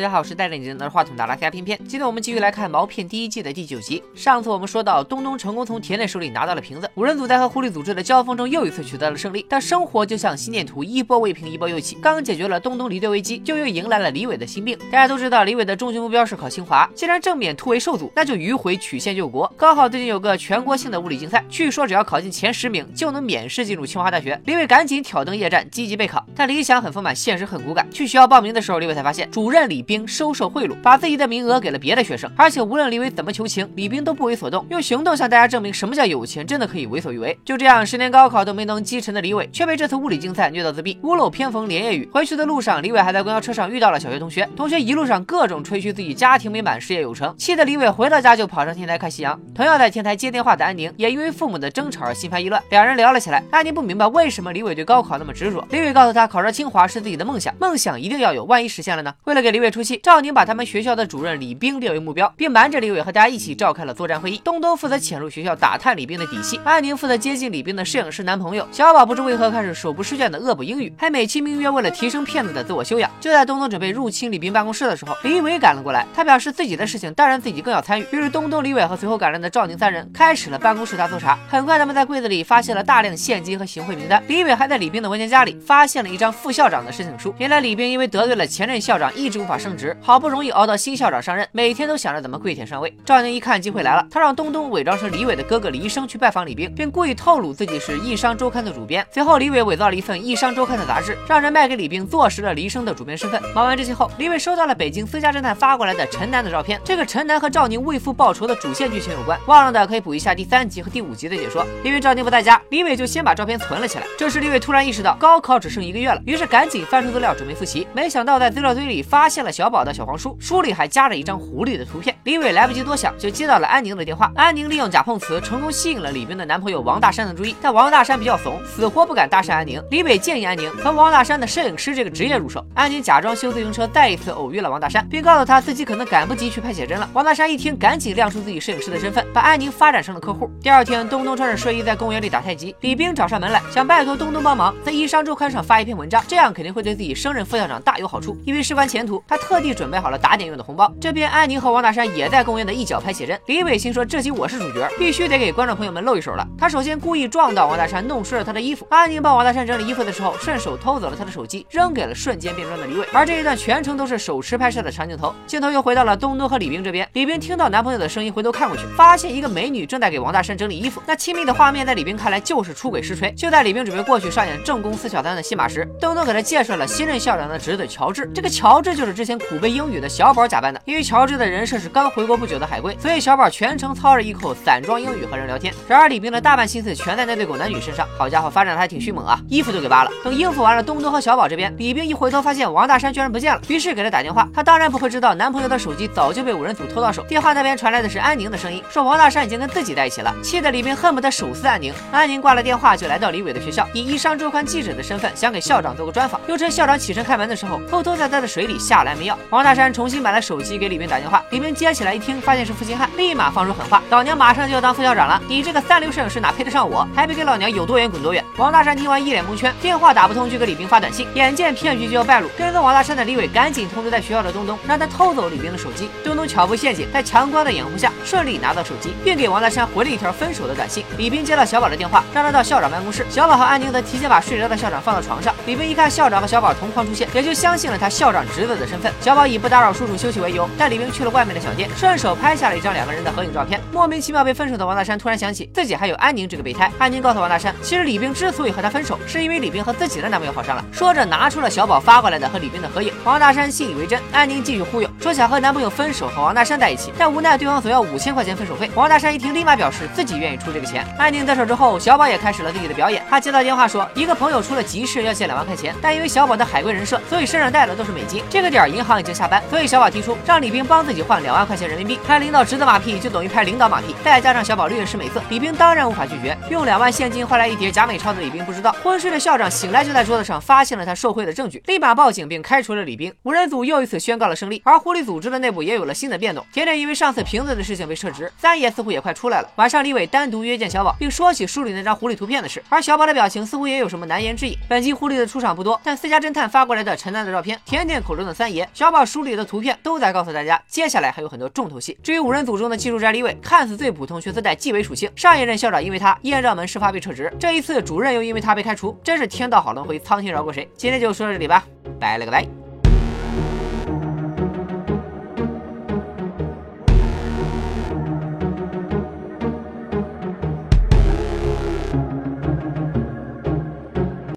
大家好，我是带着你拿着话筒的拉加片片。今天我们继续来看《毛片》第一季的第九集。上次我们说到，东东成功从田内手里拿到了瓶子，五人组在和狐狸组织的交锋中又一次取得了胜利。但生活就像心电图，一波未平一波又起。刚解决了东东离队危机，就又迎来了李伟的心病。大家都知道，李伟的终极目标是考清华，既然正面突围受阻，那就迂回曲线救国。刚好最近有个全国性的物理竞赛，据说只要考进前十名，就能免试进入清华大学。李伟赶紧挑灯夜战，积极备考。但理想很丰满，现实很骨感。去学校报名的时候，李伟才发现主任李兵收受贿赂，把自己的名额给了别的学生，而且无论李伟怎么求情，李冰都不为所动，用行动向大家证明什么叫有钱，真的可以为所欲为。就这样，十年高考都没能击沉的李伟，却被这次物理竞赛虐到自闭，屋漏偏逢连夜雨。回去的路上，李伟还在公交车上遇到了小学同学，同学一路上各种吹嘘自己家庭美满，事业有成，气得李伟回到家就跑上天台看夕阳。同样在天台接电话的安宁，也因为父母的争吵而心烦意乱，两人聊了起来。安宁不明白为什么李伟对高考那么执着，李伟告诉他，考上清华是自己的梦想，梦想一定要有，万一实现了呢？为了给李伟出气，赵宁把他们学校的主任李冰列为目标，并瞒着李伟和大家一起召开了作战会议。东东负责潜入学校打探李冰的底细，安宁负责接近李冰的摄影师男朋友小宝。不知为何开始手不释卷的恶补英语，还美其名曰为了提升骗子的自我修养。就在东东准备入侵李冰办公室的时候，李伟赶了过来。他表示自己的事情当然自己更要参与。于是东东、李伟和随后赶来的赵宁三人开始了办公室大搜查。很快，他们在柜子里发现了大量现金和行贿名单。李伟还在李冰的文件夹里发现了一张副校长的申请书。原来李冰因为得罪了前任校长，一直无法升职，好不容易熬到新校长上任，每天都想着怎么跪舔上位。赵宁一看机会来了，他让东东伪装成李伟的哥哥李生去拜访李冰，并故意透露自己是《易商周刊》的主编。随后，李伟伪造了一份《易商周刊》的杂志，让人卖给李冰，坐实了李生的主编身份。忙完这些后，李伟收到了北京私家侦探发过来的陈楠的照片。这个陈楠和赵宁为父报仇的主线剧情有关，忘了的可以补一下第三集和第五集的解说。因为赵宁不在家，李伟就先把照片存了起来。这时，李伟突然意识到高考只剩一个月了，于是赶紧翻出资料准备复习。没想到在资料堆里发现了小宝的小黄书，书里还夹着一张狐狸的图片。李伟来不及多想，就接到了安宁的电话。安宁利用假碰瓷成功吸引了李冰的男朋友王大山的注意，但王大山比较怂，死活不敢搭讪安宁。李伟建议安宁从王大山的摄影师这个职业入手。安宁假装修自行车，再一次偶遇了王大山，并告诉他自己可能赶不及去拍写真了。王大山一听，赶紧亮出自己摄影师的身份，把安宁发展成了客户。第二天，东东穿着睡衣在公园里打太极，李冰找上门来，想拜托东东帮忙在《一商周刊》上发一篇文章，这样肯定会对自己升任副校长大有好处。因为事关前途，他特地准备好了打点用的红包。这边安宁和王大山也在公园的一角拍写真。李伟心说，这集我是主角，必须得给观众朋友们露一手了。他首先故意撞到王大山，弄湿了他的衣服。安宁帮王大山整理衣服的时候，顺手偷走了他的手机，扔给了瞬间变装的李伟。而这一段全程都是手持拍摄的长镜头。镜头又回到了东东和李冰这边。李冰听到男朋友的声音，回头看过去，发现一个美女正在给王大山整理衣服。那亲密的画面在李冰看来就是出轨实锤。就在李冰准备过去上演正宫四小三的戏码时，东东给他介绍了新任校长的侄子乔治。这个乔治就是之前苦背英语的小宝假扮的。因为乔治的人设是刚回国不久的海归，所以小宝全程操着一口散装英语和人聊天。然而李冰的大半心思全在那对狗男女身上。好家伙，发展的还挺迅猛啊，衣服都给扒了。等应付完了东东和小宝这边，李冰一回头发现王大山居然不见了，于是给他打电话。他当然不会知道男朋友的手机早就被五人组偷到手。电话那边传来的是安宁的声音，说王大山已经跟自己在一起了，气得李冰恨不得手撕安宁。安宁挂了电话就来到李伟的学校，以一商周刊记者的身份想给校长做个专访，又趁校长起身开门的时候，偷偷在他的水里下了王大山重新买了手机给李冰打电话，李冰接起来一听，发现是负心汉，立马放出狠话：老娘马上就要当副校长了，你这个三流摄影师哪配得上我？还不给老娘有多远滚多远！王大山听完一脸蒙圈，电话打不通就给李冰发短信。眼见骗局就要败露，跟踪王大山的李伟赶紧通知在学校的东东，让他偷走李冰的手机。东东巧布陷阱，在强光的掩护下顺利拿到手机，并给王大山回了一条分手的短信。李冰接到小宝的电话，让他到校长办公室。小宝和安宁则提前把睡着的校长放到床上。李冰一看校长和小宝同框出现，也就相信了他校长侄子的身份。小宝以不打扰叔叔休息为由，带李冰去了外面的小店，顺手拍下了一张两个人的合影照片。莫名其妙被分手的王大山突然想起自己还有安宁这个备胎。安宁告诉王大山，其实李冰之所以和他分手，是因为李冰和自己的男朋友好上了。说着拿出了小宝发过来的和李冰的合影。王大山信以为真，安宁继续忽悠，说想和男朋友分手，和王大山在一起，但无奈对方索要五千块钱分手费。王大山一听，立马表示自己愿意出这个钱。安宁得手之后，小宝也开始了自己的表演。他接到电话说，一个朋友出了急事要借两万块钱，但因为小宝的海归人设，所以身上带的都是美金。这个点银行已经下班，所以小宝提出让李冰帮自己换两万。块钱人民币。拍领导侄子马屁就等于拍领导马屁，再加上小宝略施美色，李冰当然无法拒绝。用两万。现金换来一叠假美钞的李冰不知道，昏睡的校长醒来就在桌子上发现了他受贿的证据，立马报警并开除了李冰。五人组又一次宣告了胜利，而狐狸组织的内部也有了新的变动。甜甜因为上次瓶子的事情被撤职，三爷似乎也快出来了。晚上李伟单独约见小宝，并说起书里那张狐狸图片的事，而小宝的表情似乎也有什么难言之隐。本集狐狸的出场不多，但私家侦探发过来的陈楠的照片，甜甜口中的三爷小宝书里的图片都在告诉大家，接下来还有很多重头戏。至于五人组中的技术宅李伟，看似最普通，却自带纪委属性。上一任校长因为他艳照门事发被撤职，这一次主任又因为他被开除，真是天道好轮回，苍天饶过谁？今天就说到这里吧，拜了个拜。